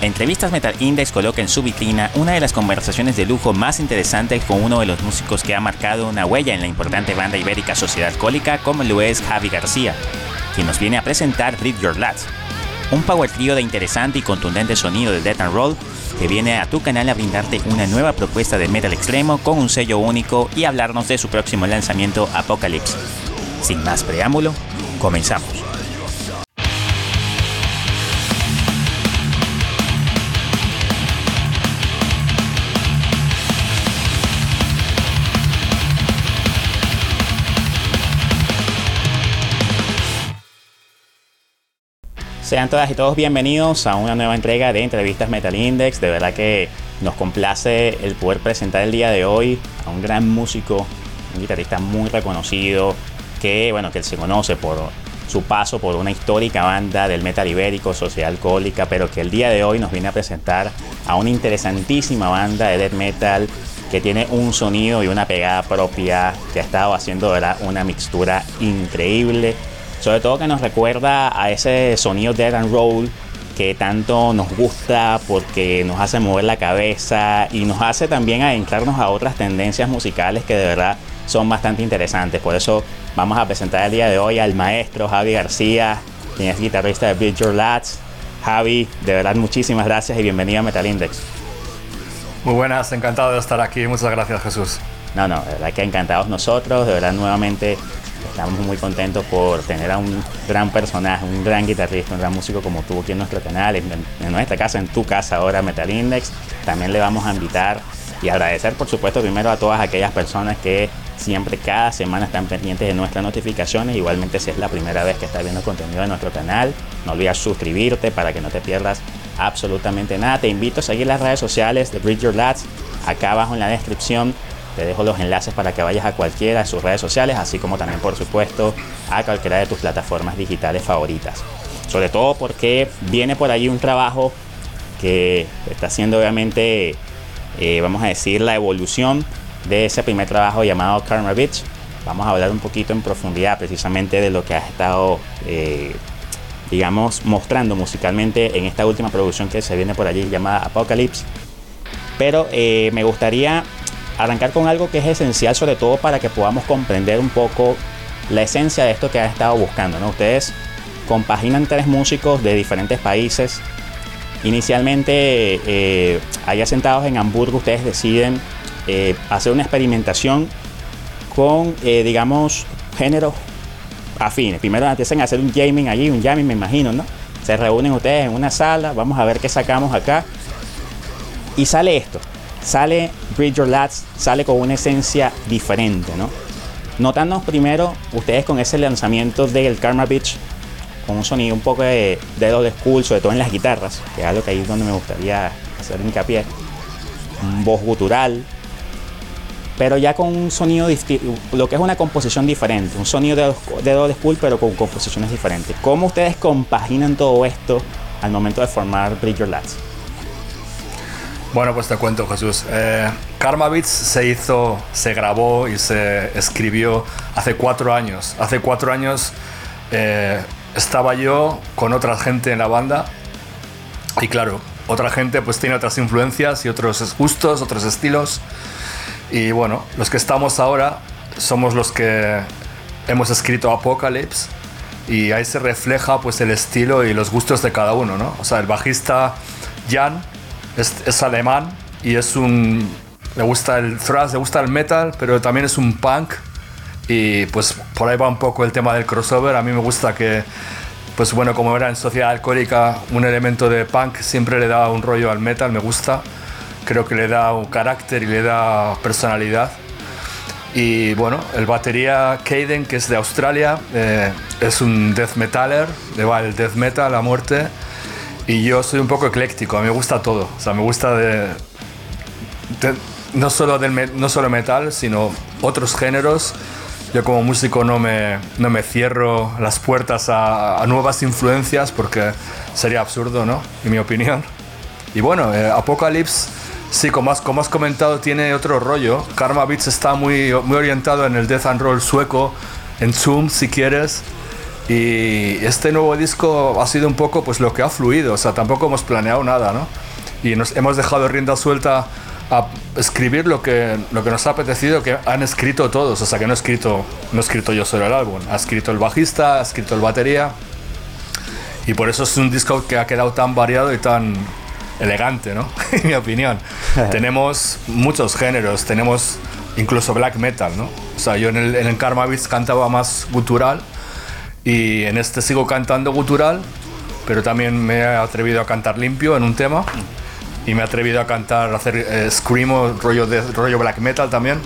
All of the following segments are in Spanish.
Entrevistas Metal Index coloca en su vitrina una de las conversaciones de lujo más interesantes con uno de los músicos que ha marcado una huella en la importante banda ibérica Sociedad Alcohólica como lo es Javi García, quien nos viene a presentar Read Your Lads, un power trio de interesante y contundente sonido de death and roll que viene a tu canal a brindarte una nueva propuesta de metal extremo con un sello único y hablarnos de su próximo lanzamiento Apocalypse. Sin más preámbulo, comenzamos. Sean todas y todos bienvenidos a una nueva entrega de Entrevistas Metal Index. De verdad que nos complace el poder presentar el día de hoy a un gran músico, un guitarrista muy reconocido, que bueno, que él se conoce por su paso por una histórica banda del metal ibérico, Sociedad Alcohólica, pero que el día de hoy nos viene a presentar a una interesantísima banda de death metal que tiene un sonido y una pegada propia, que ha estado haciendo una mixtura increíble sobre todo que nos recuerda a ese sonido dead and roll que tanto nos gusta porque nos hace mover la cabeza y nos hace también adentrarnos a otras tendencias musicales que de verdad son bastante interesantes. Por eso vamos a presentar el día de hoy al maestro Javi García, quien es guitarrista de Beat Your Lads. Javi, de verdad muchísimas gracias y bienvenido a Metal Index. Muy buenas, encantado de estar aquí. Muchas gracias Jesús. No, no, de verdad que encantados nosotros, de verdad nuevamente Estamos muy contentos por tener a un gran personaje, un gran guitarrista, un gran músico como tú aquí en nuestro canal, en, nuestra casa, en tu casa ahora, Metal Index. También le vamos a invitar y agradecer, por supuesto, primero a todas aquellas personas que siempre, cada semana están pendientes de nuestras notificaciones. Igualmente, si es la primera vez que estás viendo contenido de nuestro canal, no olvides suscribirte para que no te pierdas absolutamente nada. Te invito a seguir las redes sociales de Bridge Your Lads acá abajo en la descripción te dejo los enlaces para que vayas a cualquiera de sus redes sociales, así como también, por supuesto, a cualquiera de tus plataformas digitales favoritas. Sobre todo porque viene por ahí un trabajo que está haciendo obviamente, eh, vamos a decir, la evolución de ese primer trabajo llamado Karma Beach. Vamos a hablar un poquito en profundidad precisamente de lo que has estado, eh, digamos, mostrando musicalmente en esta última producción que se viene por allí llamada Apocalypse. Pero eh, me gustaría arrancar con algo que es esencial sobre todo para que podamos comprender un poco la esencia de esto que han estado buscando. ¿no? Ustedes compaginan tres músicos de diferentes países. Inicialmente, eh, allá sentados en Hamburgo, ustedes deciden eh, hacer una experimentación con, eh, digamos, géneros afines. Primero empiezan a hacer un jamming allí, un jamming me imagino, ¿no? Se reúnen ustedes en una sala, vamos a ver qué sacamos acá. Y sale esto sale Bridge Your Lads, sale con una esencia diferente, ¿no? Notando primero ustedes con ese lanzamiento del Karma Beach, con un sonido un poco de dedo de school, sobre todo en las guitarras, que es algo que ahí es donde me gustaría hacer hincapié. Un voz gutural, pero ya con un sonido, lo que es una composición diferente, un sonido de dedo de school, pero con composiciones diferentes. ¿Cómo ustedes compaginan todo esto al momento de formar Bridge Your Lads? Bueno, pues te cuento, Jesús. Eh, Karma Beats se hizo, se grabó y se escribió hace cuatro años. Hace cuatro años eh, estaba yo con otra gente en la banda y claro, otra gente pues tiene otras influencias y otros gustos, otros estilos. Y bueno, los que estamos ahora somos los que hemos escrito Apocalypse y ahí se refleja pues el estilo y los gustos de cada uno, ¿no? O sea, el bajista Jan es, alemán y es un... Le gusta el thrash, le gusta el metal, pero también es un punk. Y pues por ahí va un poco el tema del crossover. A mí me gusta que, pues bueno, como era en Sociedad Alcohólica, un elemento de punk siempre le da un rollo al metal, me gusta. Creo que le da un carácter y le da personalidad. Y bueno, el batería Caden, que es de Australia, eh, es un death metaler, le va el death metal a muerte y yo soy un poco ecléctico, a mí me gusta todo. O sea, me gusta de, no, solo del, no solo metal, sino otros géneros. Yo como músico no me, no me cierro las puertas a, nuevas influencias porque sería absurdo, ¿no? En mi opinión. Y bueno, eh, Apocalypse, sí, como has, como has comentado, tiene otro rollo. Karma Beats está muy, muy orientado en el death and roll sueco, en Zoom si quieres. Y este nuevo disco ha sido un poco pues lo que ha fluido, o sea, tampoco hemos planeado nada, ¿no? Y nos hemos dejado rienda suelta a escribir lo que, lo que nos ha apetecido, que han escrito todos, o sea, que no he escrito, no he escrito yo solo el álbum, ha escrito el bajista, ha escrito el batería, y por eso es un disco que ha quedado tan variado y tan elegante, ¿no? en mi opinión. tenemos muchos géneros, tenemos incluso black metal, ¿no? O sea, yo en el, en el Karma Beats cantaba más gutural, y en este sigo cantando gutural, pero también me he atrevido a cantar limpio en un tema. Y me he atrevido a cantar, a hacer eh, screamo, rollo, de, rollo black metal también.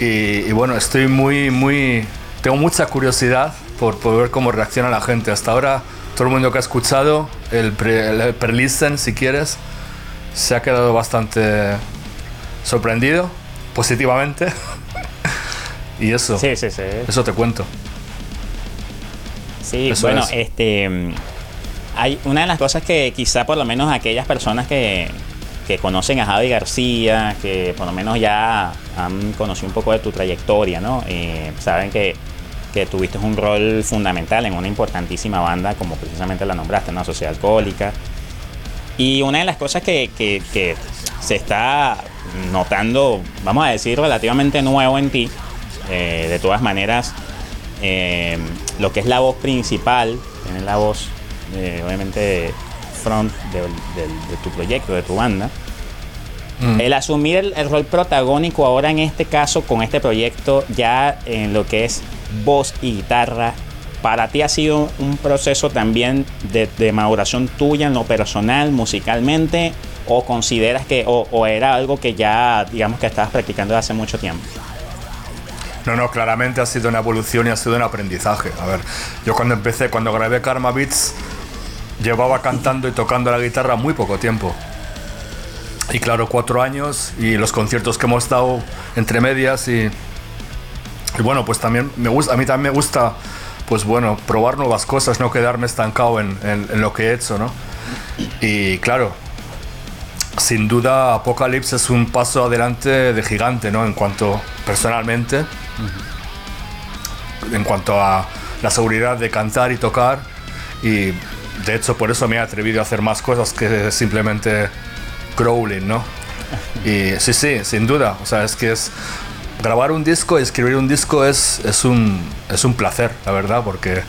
Y, bueno, estoy muy, muy... Tengo mucha curiosidad por, por, ver cómo reacciona la gente. Hasta ahora, todo el mundo que ha escuchado, el, pre, listen si quieres, se ha quedado bastante sorprendido, positivamente. y eso. Sí, sí, sí. Eso te cuento. Sí, bueno, este hay una de las cosas que quizá por lo menos aquellas personas que, que conocen a Javi García, que por lo menos ya han conocido un poco de tu trayectoria, ¿no? Eh, saben que, que, tuviste un rol fundamental en una importantísima banda, como precisamente la nombraste, ¿no? Sociedad Alcohólica. Y una de las cosas que, que, que, se está notando, vamos a decir, relativamente nuevo en ti, eh, de todas maneras, eh, lo que es la voz principal, tiene la voz eh, obviamente front de, tu proyecto, de tu banda. Mm. El asumir el, rol protagónico ahora en este caso con este proyecto ya en lo que es voz y guitarra, para ti ha sido un proceso también de, maduración tuya en lo personal, musicalmente, o consideras que, o, o era algo que ya, digamos que estabas practicando hace mucho tiempo? No, no, claramente ha sido una evolución y ha sido un aprendizaje. A ver, yo cuando empecé, cuando grabé Karma Beats, llevaba cantando y tocando la guitarra muy poco tiempo. Y claro, cuatro años y los conciertos que hemos estado entre medias y, bueno, pues también me gusta, a mí también me gusta, pues bueno, probar nuevas cosas, no quedarme estancado en, en lo que he hecho, ¿no? Y claro, sin duda Apocalypse es un paso adelante de gigante, ¿no? En cuanto personalmente, en cuanto a la seguridad de cantar y tocar y de hecho por eso me he atrevido a hacer más cosas que simplemente crawling, ¿no? Y sí, sí, sin duda, o sea, es que es grabar un disco y escribir un disco es, es, un, es un placer, la verdad, porque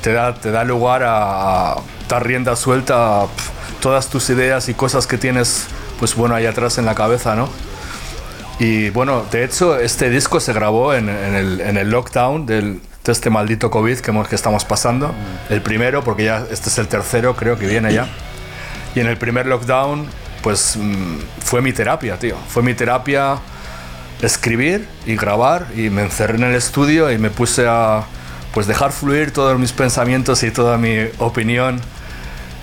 te da, te da lugar a, dar rienda suelta a todas tus ideas y cosas que tienes, pues bueno, ahí atrás en la cabeza, ¿no? Y bueno, de hecho, este disco se grabó en, el, en el, lockdown del, de este maldito COVID que, hemos, que estamos pasando. El primero, porque ya este es el tercero, creo que viene ya. Y en el primer lockdown, pues mm, fue mi terapia, tío. Fue mi terapia escribir y grabar y me encerré en el estudio y me puse a pues dejar fluir todos mis pensamientos y toda mi opinión.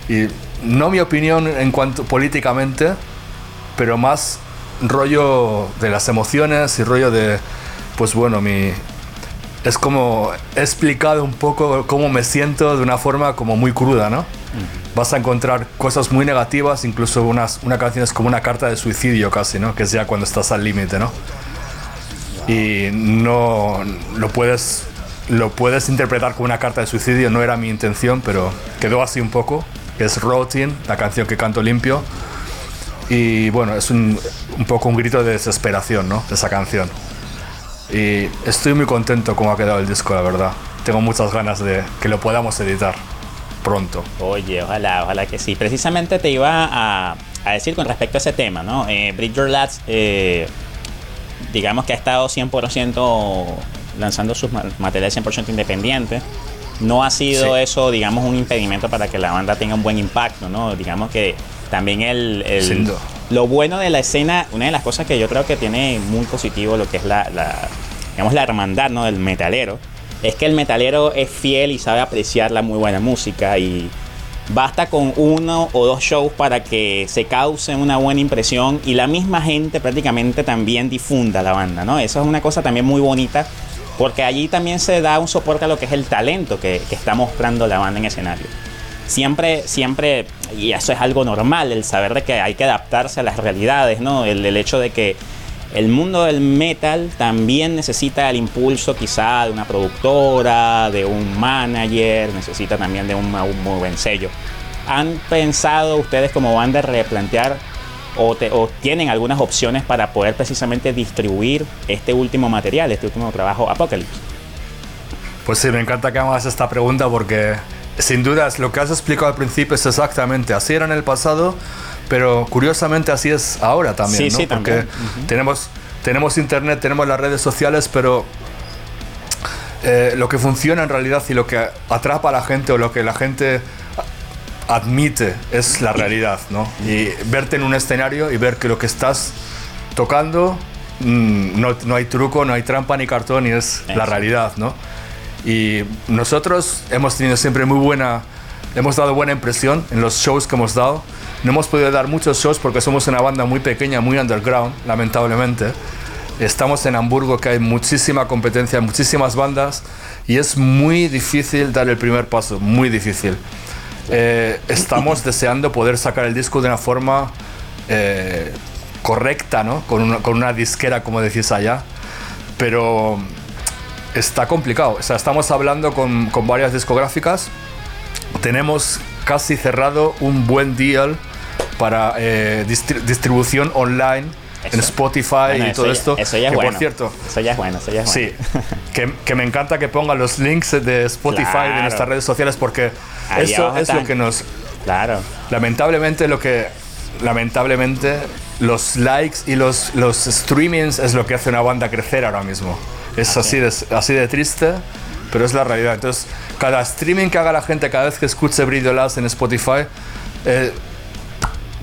Y no mi opinión en cuanto políticamente, pero más rollo de las emociones y rollo de, pues bueno, mi... Es como he explicado un poco cómo me siento de una forma como muy cruda, ¿no? Vas a encontrar cosas muy negativas, incluso unas, una canción es como una carta de suicidio casi, ¿no? Que es ya cuando estás al límite, ¿no? Y no lo puedes, lo puedes interpretar como una carta de suicidio, no era mi intención, pero quedó así un poco. Es Routine, la canción que canto limpio y bueno, es un, un poco un grito de desesperación, ¿no? De esa canción. Y estoy muy contento como ha quedado el disco, la verdad. Tengo muchas ganas de que lo podamos editar pronto. Oye, ojalá, ojalá que sí. Precisamente te iba a, a decir con respecto a ese tema, ¿no? Eh, Bridger Lads, eh, digamos que ha estado 100% lanzando sus materiales 100% independientes. No ha sido eso, digamos, un impedimento para que la banda tenga un buen impacto, ¿no? Digamos que también el, lo bueno de la escena, una de las cosas que yo creo que tiene muy positivo lo que es la, digamos, la hermandad ¿no? del metalero, es que el metalero es fiel y sabe apreciar la muy buena música y basta con uno o dos shows para que se cause una buena impresión y la misma gente prácticamente también difunda la banda, ¿no? Eso es una cosa también muy bonita porque allí también se da un soporte a lo que es el talento que, que está mostrando la banda en escenario siempre, siempre, y eso es algo normal, el saber de que hay que adaptarse a las realidades, ¿no? El, hecho de que el mundo del metal también necesita el impulso quizá de una productora, de un manager, necesita también de un, muy buen sello. ¿Han pensado ustedes como banda replantear o, o, tienen algunas opciones para poder precisamente distribuir este último material, este último trabajo Apocalypse? Pues sí, me encanta que hagas esta pregunta porque sin duda lo que has explicado al principio es exactamente así era en el pasado, pero curiosamente así es ahora también, sí, ¿no? porque tenemos, tenemos internet, tenemos las redes sociales, pero eh, lo que funciona en realidad y lo que atrapa a la gente o lo que la gente admite es la realidad, ¿no? Y verte en un escenario y ver que lo que estás tocando mm, no, no, hay truco, no hay trampa ni cartón y es la realidad, ¿no? Y nosotros hemos tenido siempre muy buena, hemos dado buena impresión en los shows que hemos dado. No hemos podido dar muchos shows porque somos una banda muy pequeña, muy underground, lamentablemente. Estamos en Hamburgo, que hay muchísima competencia, muchísimas bandas, y es muy difícil dar el primer paso, muy difícil. Eh, estamos deseando poder sacar el disco de una forma eh, correcta, ¿no? Con una, con una disquera, como decís allá. Pero está complicado. O sea, estamos hablando con, con varias discográficas. Tenemos casi cerrado un buen deal para eh, distribución online en Spotify y todo esto. Eso ya es bueno. Por cierto, eso ya es bueno, eso ya es Sí, que, que, me encanta que pongan los links de Spotify de nuestras redes sociales porque eso es lo que nos. Claro. Lamentablemente, lo que. Lamentablemente, los likes y los, los streamings es lo que hace una banda crecer ahora mismo. Es así de, así de triste, pero es la realidad. Entonces, cada streaming que haga la gente cada vez que escuche Brillo Last en Spotify, eh,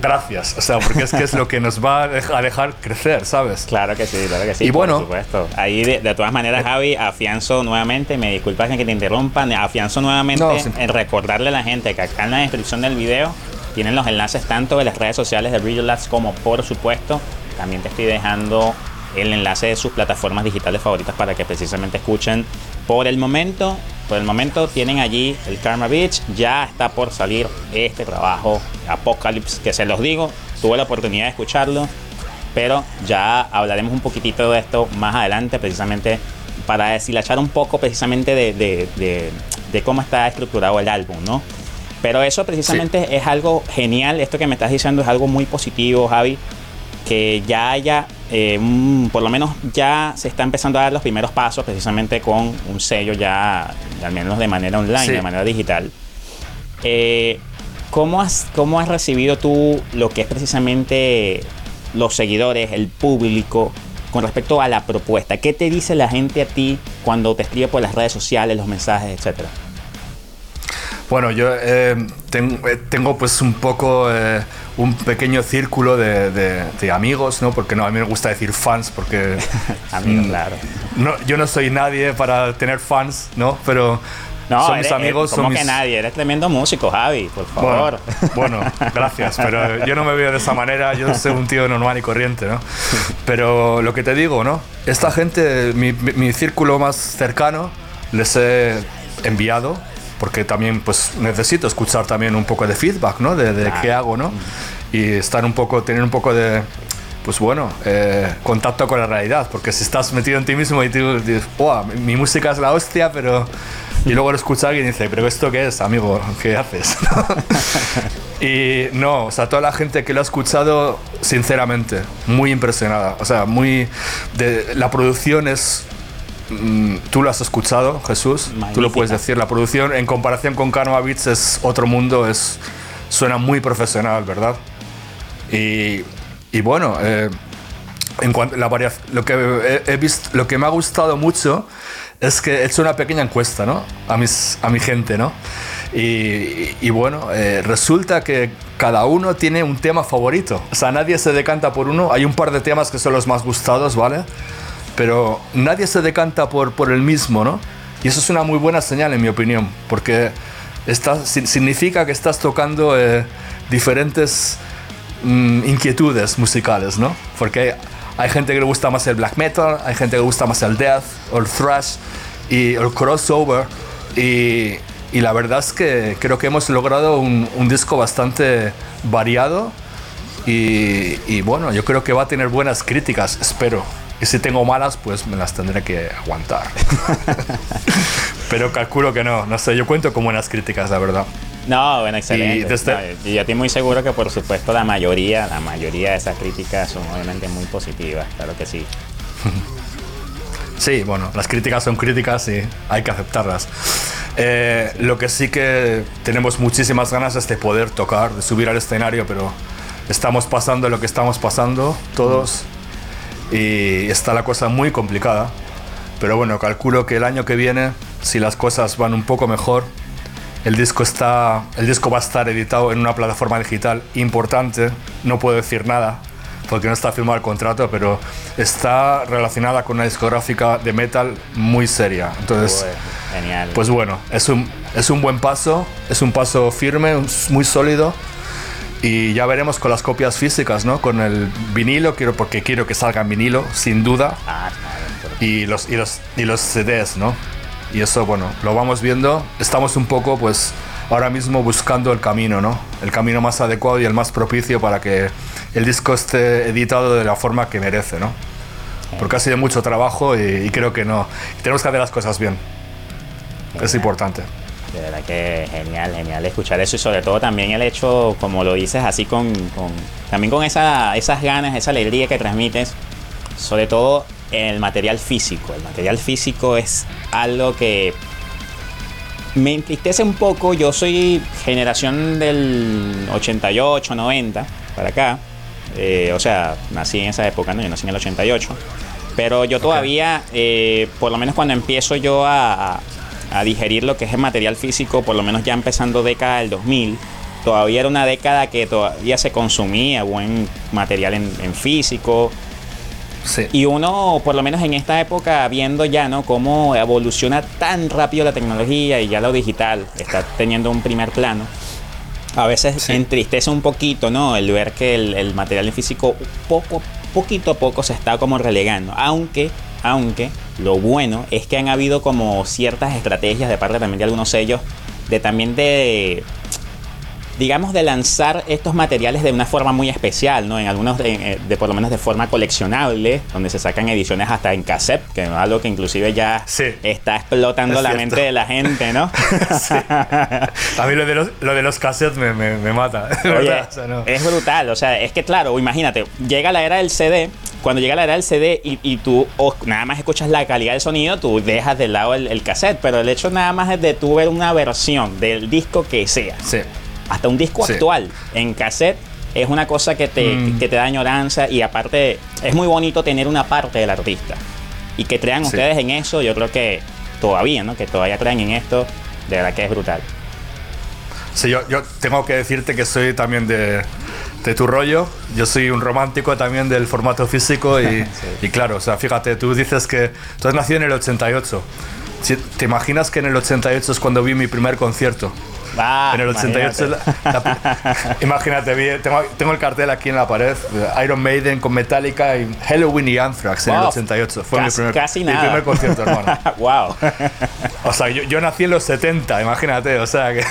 gracias. O sea, porque es que es lo que nos va a dejar crecer, ¿sabes? Claro que sí, claro que sí. Y bueno, por supuesto. Ahí, de, todas maneras, Javi, afianzo nuevamente, me disculpas que te interrumpan, afianzo nuevamente en recordarle a la gente que acá en la descripción del video tienen los enlaces tanto de las redes sociales de Brillo Labs como, por supuesto, también te estoy dejando el enlace de sus plataformas digitales favoritas para que precisamente escuchen. Por el momento, por el momento tienen allí el Karma Beach, ya está por salir este trabajo Apocalypse, que se los digo, tuve la oportunidad de escucharlo, pero ya hablaremos un poquitito de esto más adelante, precisamente para deshilachar un poco precisamente de, cómo está estructurado el álbum, ¿no? Pero eso precisamente es algo genial, esto que me estás diciendo es algo muy positivo, Javi, que ya haya, eh, por lo menos ya se está empezando a dar los primeros pasos precisamente con un sello ya, al menos de manera online, de manera digital. Eh, ¿cómo, has, ¿Cómo has recibido tú lo que es precisamente los seguidores, el público, con respecto a la propuesta? ¿Qué te dice la gente a ti cuando te escribe por las redes sociales, los mensajes, etcétera? Bueno, yo eh, tengo, pues un poco un pequeño círculo de, amigos, ¿no? Porque no, a mí me gusta decir fans porque... Mm, claro. No, yo no soy nadie para tener fans, ¿no? Pero... No, son mis amigos. ¿Cómo que nadie? Eres tremendo músico, Javi, por favor. Bueno, gracias, pero yo no me veo de esa manera, yo soy un tío normal y corriente, ¿no? Pero lo que te digo, ¿no? Esta gente, mi, mi círculo más cercano, les he enviado porque también pues necesito escuchar también un poco de feedback, ¿no? De, qué hago, ¿no? Y estar un poco, tener un poco de, pues bueno, eh, contacto con la realidad, porque si estás metido en ti mismo y tú dices, wow, mi, música es la hostia, pero... Y luego lo escucha alguien y dice, pero ¿esto qué es, amigo? ¿Qué haces? y no, o sea, toda la gente que lo ha escuchado, sinceramente, muy impresionada. O sea, muy... De, la producción es tú lo has escuchado, Jesús. Tú lo puedes decir. La producción, en comparación con Karma Beats, es otro mundo. Es, suena muy profesional, ¿verdad? Y, y bueno, eh, en cuanto la lo que he, visto, lo que me ha gustado mucho es que he hecho una pequeña encuesta, ¿no? A mis, a mi gente, ¿no? Y, y bueno, eh, resulta que cada uno tiene un tema favorito. O sea, nadie se decanta por uno. Hay un par de temas que son los más gustados, ¿vale? Pero nadie se decanta por, por el mismo, ¿no? Y eso es una muy buena señal, en mi opinión, porque significa que estás tocando eh, diferentes mm, inquietudes musicales, ¿no? Porque hay, gente que le gusta más el black metal, hay gente que le gusta más el death, o el thrash, y el crossover, y, y la verdad es que creo que hemos logrado un, un disco bastante variado Y, bueno, yo creo que va a tener buenas críticas, espero. Y si tengo malas, pues me las tendré que aguantar. Pero calculo que no, no sé, yo cuento con buenas críticas, la verdad. No, bueno, excelente. Y, desde... y yo estoy muy seguro que por supuesto la mayoría, la mayoría de esas críticas son obviamente muy positivas, claro que sí. Sí, bueno, las críticas son críticas y hay que aceptarlas. Eh, lo que sí que tenemos muchísimas ganas es de poder tocar, de subir al escenario, pero estamos pasando lo que estamos pasando todos y está la cosa muy complicada. Pero bueno, calculo que el año que viene, si las cosas van un poco mejor, el disco, está, el disco va a estar editado en una plataforma digital importante, no puedo decir nada porque no está firmado el contrato, pero está relacionada con una discográfica de metal muy seria. Entonces, genial. pues bueno, es un, es un buen paso, es un paso firme, muy sólido y ya veremos con las copias físicas, ¿no? Con el vinilo, quiero, porque quiero que salga en vinilo, sin duda. Ah, y, los, y, los, y los CDs, ¿no? Y eso, bueno, lo vamos viendo. Estamos un poco, pues, ahora mismo buscando el camino, ¿no? El camino más adecuado y el más propicio para que el disco esté editado de la forma que merece, ¿no? Porque ha sido mucho trabajo y, creo que no. Tenemos que hacer las cosas bien. Es importante. De verdad que genial, genial escuchar eso y sobre todo también el hecho, como lo dices, así con, también con esa, esas ganas, esa alegría que transmites, sobre todo el material físico. El material físico es algo que me entristece un poco. Yo soy generación del 88, 90 para acá. Eh, o sea, nací en esa época, ¿no? Yo nací en el 88. Pero yo todavía, eh, por lo menos cuando empiezo yo a, a digerir lo que es el material físico, por lo menos ya empezando década del 2000, todavía era una década que todavía se consumía buen material en, físico. Y uno, por lo menos en esta época, viendo ya, ¿no? Cómo evoluciona tan rápido la tecnología y ya lo digital está teniendo un primer plano. A veces entristece un poquito, ¿no? El ver que el, el material en físico poco, poquito a poco se está como relegando. Aunque aunque lo bueno es que han habido como ciertas estrategias de parte también de algunos sellos de también de digamos de lanzar estos materiales de una forma muy especial, ¿no? En algunos de, por lo menos de forma coleccionable, donde se sacan ediciones hasta en cassette, que es algo que inclusive ya está explotando la mente de la gente, ¿no? A mí lo de los, lo de los cassettes me, me, mata. Es brutal, o sea, es que claro, imagínate, llega la era del CD cuando llega la era del CD y, tú nada más escuchas la calidad del sonido, tú dejas de lado el, cassette, pero el hecho nada más es de tú ver una versión del disco que sea, hasta un disco actual en cassette, es una cosa que te, mm. que te da añoranza y aparte es muy bonito tener una parte del artista. Y que crean ustedes en eso, yo creo que todavía, ¿no? Que todavía crean en esto, de verdad que es brutal. Sí, yo, yo tengo que decirte que soy también de, de tu rollo. Yo soy un romántico también del formato físico y, y, claro, o sea, fíjate, tú dices que tú has nacido en el 88. ¿Te imaginas que en el 88 es cuando vi mi primer concierto? En el 88, imagínate, tengo, el cartel aquí en la pared, Iron Maiden con Metallica y Halloween y Anthrax en el 88. Fue mi, primer, mi primer concierto, hermano. wow. O sea, yo, nací en los 70, imagínate, o sea que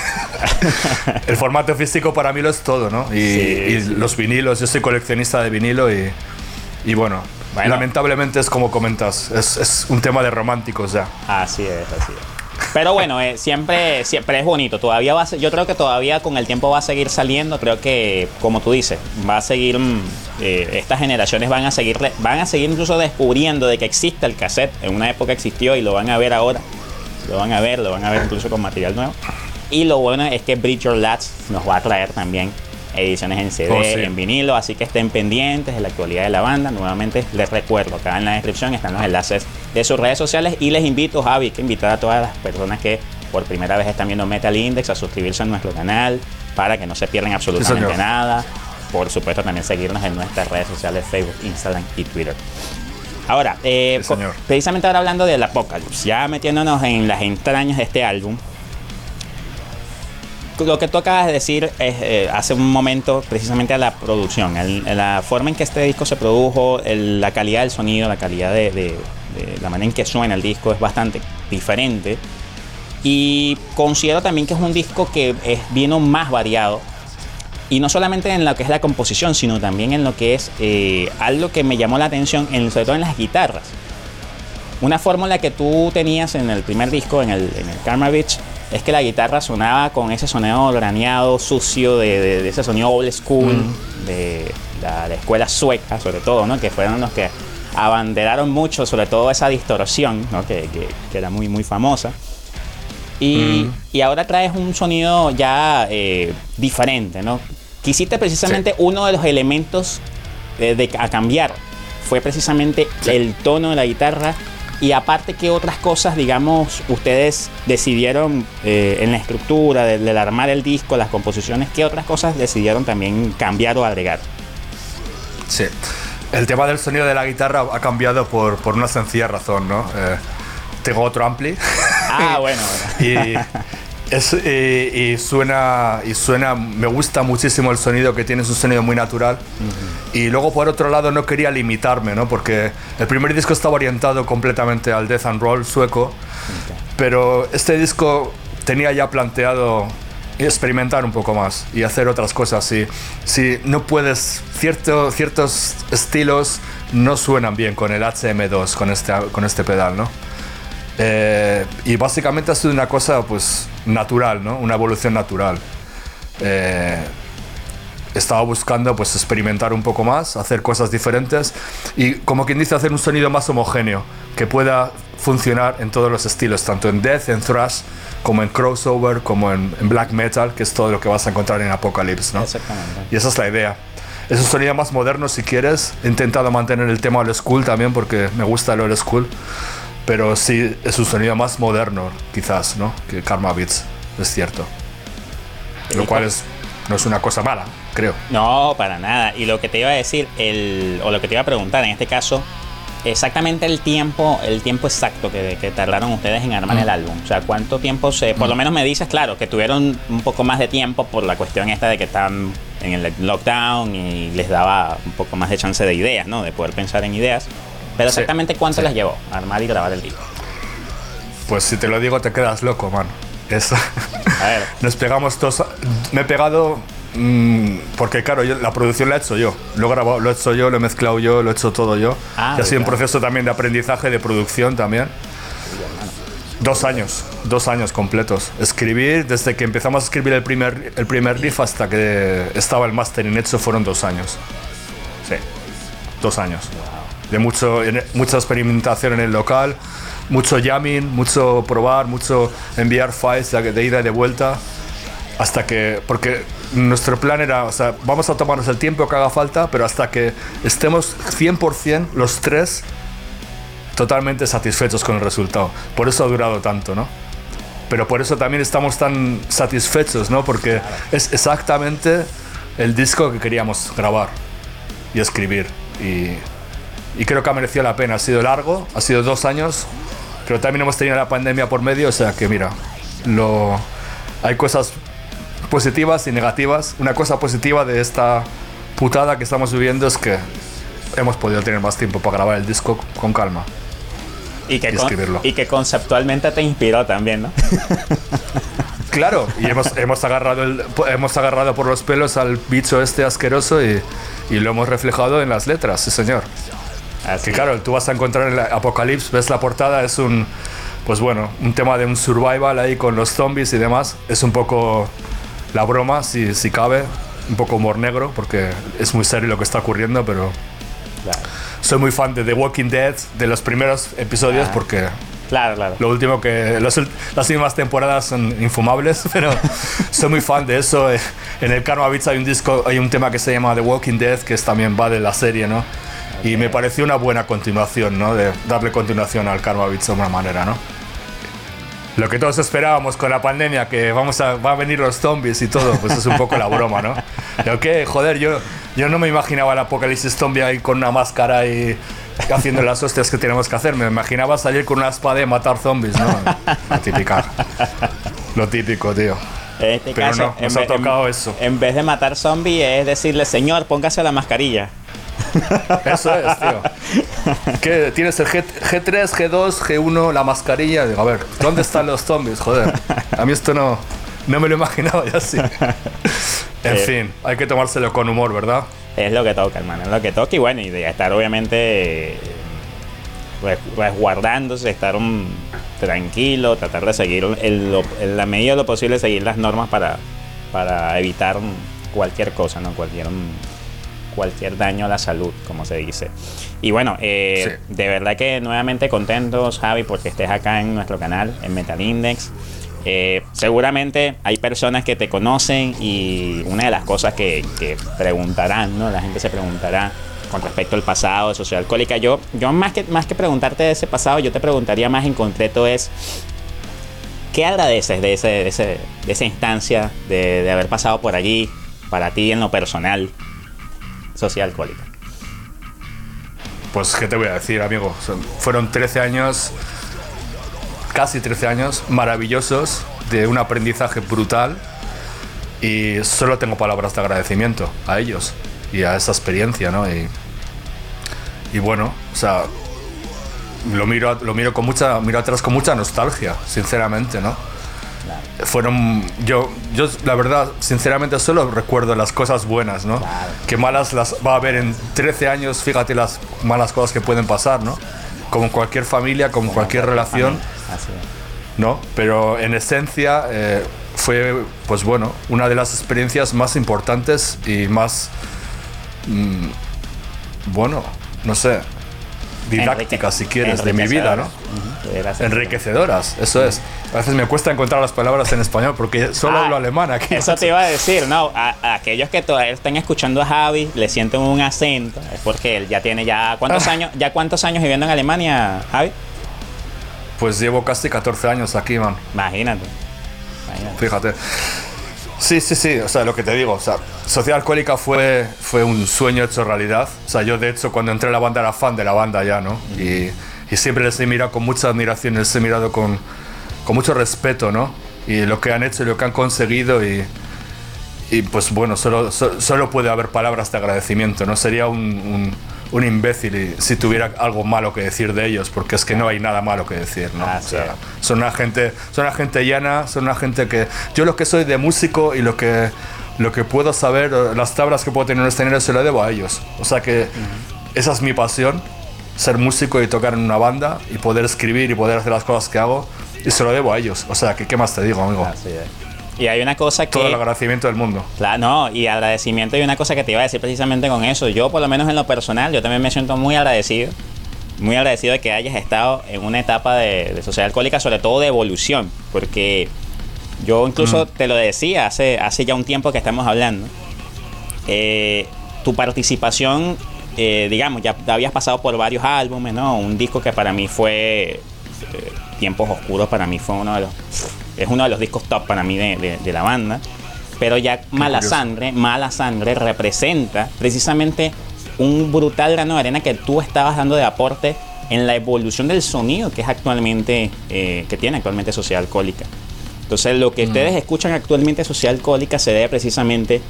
el formato físico para mí lo es todo, ¿no? Y, los vinilos, yo soy coleccionista de vinilo y, y bueno, lamentablemente es como comentas, es, es un tema de románticos ya. Así es, así es. Pero bueno, eh, siempre, siempre es bonito. Todavía va yo creo que todavía con el tiempo va a seguir saliendo. Creo que, como tú dices, va a seguir. Mm, eh, estas generaciones van a seguir, van a seguir incluso descubriendo de que existe el cassette. En una época existió y lo van a ver ahora. Lo van a ver, lo van a ver incluso con material nuevo. Y lo bueno es que Bridger Lats nos va a traer también ediciones en CD, oh, en vinilo, así que estén pendientes de la actualidad de la banda. Nuevamente les recuerdo, acá en la descripción están los enlaces de sus redes sociales y les invito, Javi, que invitar a todas las personas que por primera vez están viendo Metal Index a suscribirse a nuestro canal para que no se pierdan absolutamente nada. Por supuesto, también seguirnos en nuestras redes sociales, Facebook, Instagram y Twitter. Ahora, eh, precisamente ahora hablando del Apocalypse, ya metiéndonos en las entrañas de este álbum, lo que tú acabas de decir eh, hace un momento precisamente a la producción, la forma en que este disco se produjo, la calidad del sonido, la calidad de, la manera en que suena el disco es bastante diferente. Y considero también que es un disco que es, vino más variado. Y no solamente en lo que es la composición, sino también en lo que es eh, algo que me llamó la atención, en, sobre todo en las guitarras. Una fórmula que tú tenías en el primer disco, en el, en el Karma Beach, es que la guitarra sonaba con ese sonido graneado, sucio, de, ese sonido old school, de la, escuela sueca, sobre todo, ¿no? que fueron los que abanderaron mucho, sobre todo esa distorsión, ¿no? que, que, era muy, muy famosa. Y, y, ahora traes un sonido ya eh, diferente, ¿no? Quisiste precisamente uno de los elementos de, a cambiar, fue precisamente el tono de la guitarra y aparte, ¿qué otras cosas, digamos, ustedes decidieron eh, en la estructura del, armar el disco, las composiciones, qué otras cosas decidieron también cambiar o agregar? Sí, el tema del sonido de la guitarra ha cambiado por, por una sencilla razón, ¿no? Eh, tengo otro ampli. Ah, bueno. y, es, y, suena, y suena, me gusta muchísimo el sonido que tiene, es un sonido muy natural. Y luego por otro lado no quería limitarme, ¿no? Porque el primer disco estaba orientado completamente al death and roll sueco, pero este disco tenía ya planteado experimentar un poco más y hacer otras cosas. Si, si no puedes, cierto, ciertos estilos no suenan bien con el HM2, con este, con este pedal, ¿no? Eh, y básicamente ha sido una cosa pues natural, ¿no? Una evolución natural. Eh, estaba buscando pues experimentar un poco más, hacer cosas diferentes y como quien dice hacer un sonido más homogéneo que pueda funcionar en todos los estilos, tanto en death, en thrash, como en crossover, como en, black metal, que es todo lo que vas a encontrar en Apocalypse, ¿no? Y esa es la idea. Es un sonido más moderno si quieres. He intentado mantener el tema old school también porque me gusta el old school pero sí es un sonido más moderno, quizás, ¿no? Que Karma Beats, es cierto. Lo cual es, no es una cosa mala, creo. No, para nada. Y lo que te iba a decir, el, o lo que te iba a preguntar en este caso, exactamente el tiempo, el tiempo exacto que, que tardaron ustedes en armar el álbum. O sea, ¿cuánto tiempo se...? Por lo menos me dices, claro, que tuvieron un poco más de tiempo por la cuestión esta de que estaban en el lockdown y les daba un poco más de chance de ideas, ¿no? De poder pensar en ideas. Pero exactamente cuánto les llevó armar y grabar el disco. Pues si te lo digo te quedas loco, man. Eso. A ver. Nos pegamos todos. Me he pegado mm, porque claro, la producción la he hecho yo. Lo he grabado, lo he hecho yo, lo he mezclado yo, lo he hecho todo yo. Ah, y ha sido un proceso también de aprendizaje, de producción también. Dos años, dos años completos. Escribir, desde que empezamos a escribir el primer, el primer riff hasta que estaba el mastering hecho, fueron dos años. Sí, dos años de mucho, mucha experimentación en el local, mucho jamming, mucho probar, mucho enviar files de ida y de vuelta, hasta que, porque nuestro plan era, o sea, vamos a tomarnos el tiempo que haga falta, pero hasta que estemos 100% los tres totalmente satisfechos con el resultado. Por eso ha durado tanto, ¿no? Pero por eso también estamos tan satisfechos, ¿no? Porque es exactamente el disco que queríamos grabar y escribir. Y y creo que ha merecido la pena. Ha sido largo, ha sido dos años, pero también hemos tenido la pandemia por medio, o sea que mira, lo, hay cosas positivas y negativas. Una cosa positiva de esta putada que estamos viviendo es que hemos podido tener más tiempo para grabar el disco con calma. Y que, escribirlo. y que conceptualmente te inspiró también, ¿no? claro, y hemos, hemos, agarrado el, hemos agarrado por los pelos al bicho este asqueroso y, y lo hemos reflejado en las letras, sí señor que claro, tú vas a encontrar en el Apocalipsis, ves la portada, es un, pues bueno, un tema de un survival ahí con los zombies y demás. Es un poco la broma, si, si cabe, un poco humor negro, porque es muy serio lo que está ocurriendo, pero soy muy fan de The Walking Dead, de los primeros episodios, ah. porque Claro, claro. Lo último que. las últimas temporadas son infumables, pero soy muy fan de eso. En el Karma Beats hay un disco, hay un tema que se llama The Walking Dead, que es, también va de la serie, ¿no? Y me pareció una buena continuación, ¿no? De darle continuación al Karma Beats de alguna manera, ¿no? Lo que todos esperábamos con la pandemia, que vamos a, va a venir los zombies y todo, pues es un poco la broma, ¿no? Lo que, joder, yo, yo no me imaginaba el apocalipsis zombie ahí con una máscara y haciendo las hostias que tenemos que hacer. Me imaginaba salir con una espada y matar zombies, ¿no? Lo típico. Lo típico, tío. En este Pero caso, no, nos ha tocado eso. En vez de matar zombies, es decirle, señor, póngase la mascarilla. Eso es, tío. ¿Qué? Tienes el G, 3 G2, G1, la mascarilla. Digo, a ver, ¿dónde están los zombies? Joder. A mí esto no, no me lo imaginaba ya así. En Eh, fin, hay que tomárselo con humor, ¿verdad? Es lo que toca, hermano, es lo que toca y bueno, y de estar obviamente res- resguardándose, estar um, tranquilo, tratar de seguir en, lo- en la medida de lo posible seguir las normas para, para evitar cualquier cosa, ¿no? Cualquier, um, cualquier daño a la salud, como se dice. Y bueno, eh, de verdad que nuevamente contentos, Javi, porque estés acá en nuestro canal, en Metal Index. Eh, seguramente hay personas que te conocen y una de las cosas que, que preguntarán, ¿no? La gente se preguntará con respecto al pasado de Sociedad Alcohólica. Yo, yo más, que, más que preguntarte de ese pasado, yo te preguntaría más en concreto es, ¿qué agradeces de, ese, de, ese- de esa instancia de, de haber pasado por allí para ti en lo personal, Sociedad Alcohólica? Pues, ¿qué te voy a decir, amigo? Fueron 13 años, casi 13 años, maravillosos, de un aprendizaje brutal. Y solo tengo palabras de agradecimiento a ellos y a esa experiencia, ¿no? Y, y bueno, o sea, lo miro, lo miro con mucha, miro atrás con mucha nostalgia, sinceramente, ¿no? Fueron, yo, yo la verdad, sinceramente solo recuerdo las cosas buenas, ¿no? Claro. Que malas las va a haber en 13 años, fíjate las malas cosas que pueden pasar, ¿no? Como cualquier familia, como cualquier relación, Así. ¿no? Pero en esencia eh, fue, pues bueno, una de las experiencias más importantes y más, mm, bueno, no sé, didácticas, si quieres, de mi vida, ¿no? Enriquecedoras, eso es. A veces me cuesta encontrar las palabras en español porque solo Ah, hablo alemán aquí. Eso te iba a decir, no, a, a aquellos que todavía están escuchando a Javi, le sienten un acento, es porque él ya tiene ya cuántos Ah. años, ya cuántos años viviendo en Alemania, Javi? Pues llevo casi 14 años aquí, man. Imagínate. Imagínate. Fíjate. Sí, sí, sí, o sea, lo que te digo, o sea, Sociedad Alcohólica fue, fue un sueño hecho realidad. O sea, yo de hecho cuando entré a la banda era fan de la banda ya, ¿no? Y, siempre les he mirado con mucha admiración, les he mirado con, con mucho respeto, ¿no? Y lo que han hecho y lo que han conseguido y, y pues bueno, solo, so- solo puede haber palabras de agradecimiento, ¿no? Sería un, un imbécil y- si tuviera algo malo que decir de ellos, porque es que no hay nada malo que decir, ¿no? Así O sea, es. son una gente, son una gente llana, son una gente que yo lo que soy de músico y lo que lo que puedo saber, las tablas que puedo tener en el escenario se lo debo a ellos. O sea que esa es mi pasión, ser músico y tocar en una banda y poder escribir y poder hacer las cosas que hago y se lo debo a ellos. O sea que qué más te digo, amigo. Y hay una cosa que Todo el agradecimiento del mundo. Claro, no, y agradecimiento y una cosa que te iba a decir precisamente con eso. Yo, por lo menos en lo personal, yo también me siento muy agradecido. Muy agradecido de que hayas estado en una etapa de, de sociedad alcohólica, sobre todo de evolución. Porque yo incluso te lo decía hace, hace ya un tiempo que estamos hablando. eh, tu participación, eh, digamos, ya habías pasado por varios álbumes, ¿no? Un disco que para mí fue eh, Tiempos Oscuros, para mí fue uno de los. Es uno de los discos top para mí de, de- de la banda. Pero ya Mala. Sangre, Mala Sangre representa precisamente un brutal grano de arena que tú estabas dando de aporte en la evolución del sonido que es actualmente, eh, que tiene actualmente Sociedad Alcohólica. Entonces, lo que ustedes escuchan actualmente Sociedad Alcohólica se debe precisamente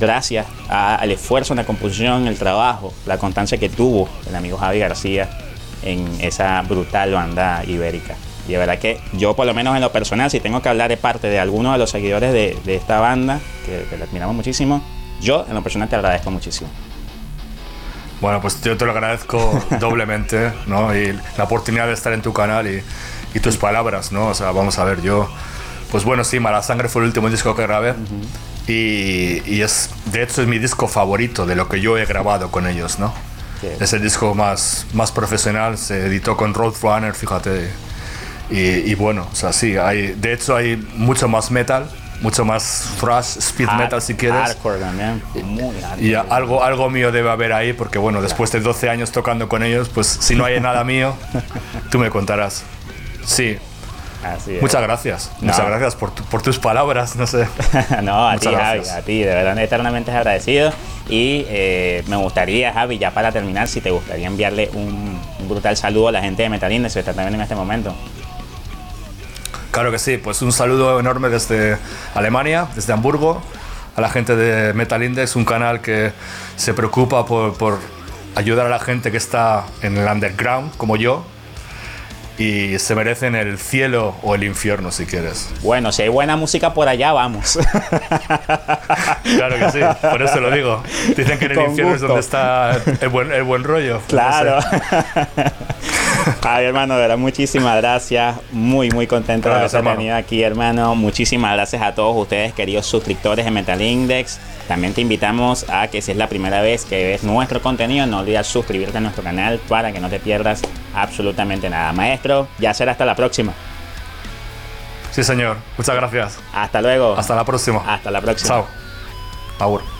gracias a- al esfuerzo en la composición, el trabajo, la constancia que tuvo el amigo Javi García en esa brutal banda ibérica. Y de verdad que yo, por lo menos en lo personal, si tengo que hablar de parte de alguno de los seguidores de, de esta banda, que, que la admiramos muchísimo, yo en lo personal te agradezco muchísimo. Bueno, pues yo te lo agradezco doblemente, ¿no? Y la oportunidad de estar en tu canal y, y tus palabras, ¿no? O sea, vamos a ver, yo... Pues bueno, sí, Mala Sangre fue el último disco que grabé. y, y es, de hecho, es mi disco favorito de lo que yo he grabado con ellos, ¿no? Sí. Es el disco más, más profesional, se editó con Roadrunner, fíjate. Y, y bueno, o sea, sí, hay, de hecho hay mucho más metal, mucho más thrash, speed metal si quieres. Hardcore también. Muy hardcore. Y algo, algo mío debe haber ahí, porque bueno, después de 12 años tocando con ellos, pues si no hay nada mío, tú me contarás. Sí, Así es. muchas gracias. No. Muchas gracias por, tu- por tus palabras, no sé. no, a ti, Javi, a ti, de verdad, eternamente agradecido. Y eh, me gustaría, Javi, ya para terminar, si te gustaría enviarle un, un brutal saludo a la gente de Metal Index que está también en este momento. Claro que sí, pues un saludo enorme desde Alemania, desde Hamburgo, a la gente de Metal Index, un canal que se preocupa por, por ayudar a la gente que está en el underground, como yo. y se merecen el cielo o el infierno si quieres. Bueno, si hay buena música por allá, vamos. claro que sí, por eso lo digo. Dicen que en el infierno es donde está el buen, el buen rollo. Claro. Ay, hermano, de verdad, muchísimas gracias. Muy, muy contento de haber venido aquí, hermano. Muchísimas gracias a todos ustedes, queridos suscriptores de Metal Index. También te invitamos a que si es la primera vez que ves nuestro contenido, no olvides suscribirte a nuestro canal para que no te pierdas absolutamente nada. Maestro, ya será hasta la próxima. Sí, señor. Muchas gracias. Hasta luego. Hasta la próxima. Hasta la próxima. Chao. Agur.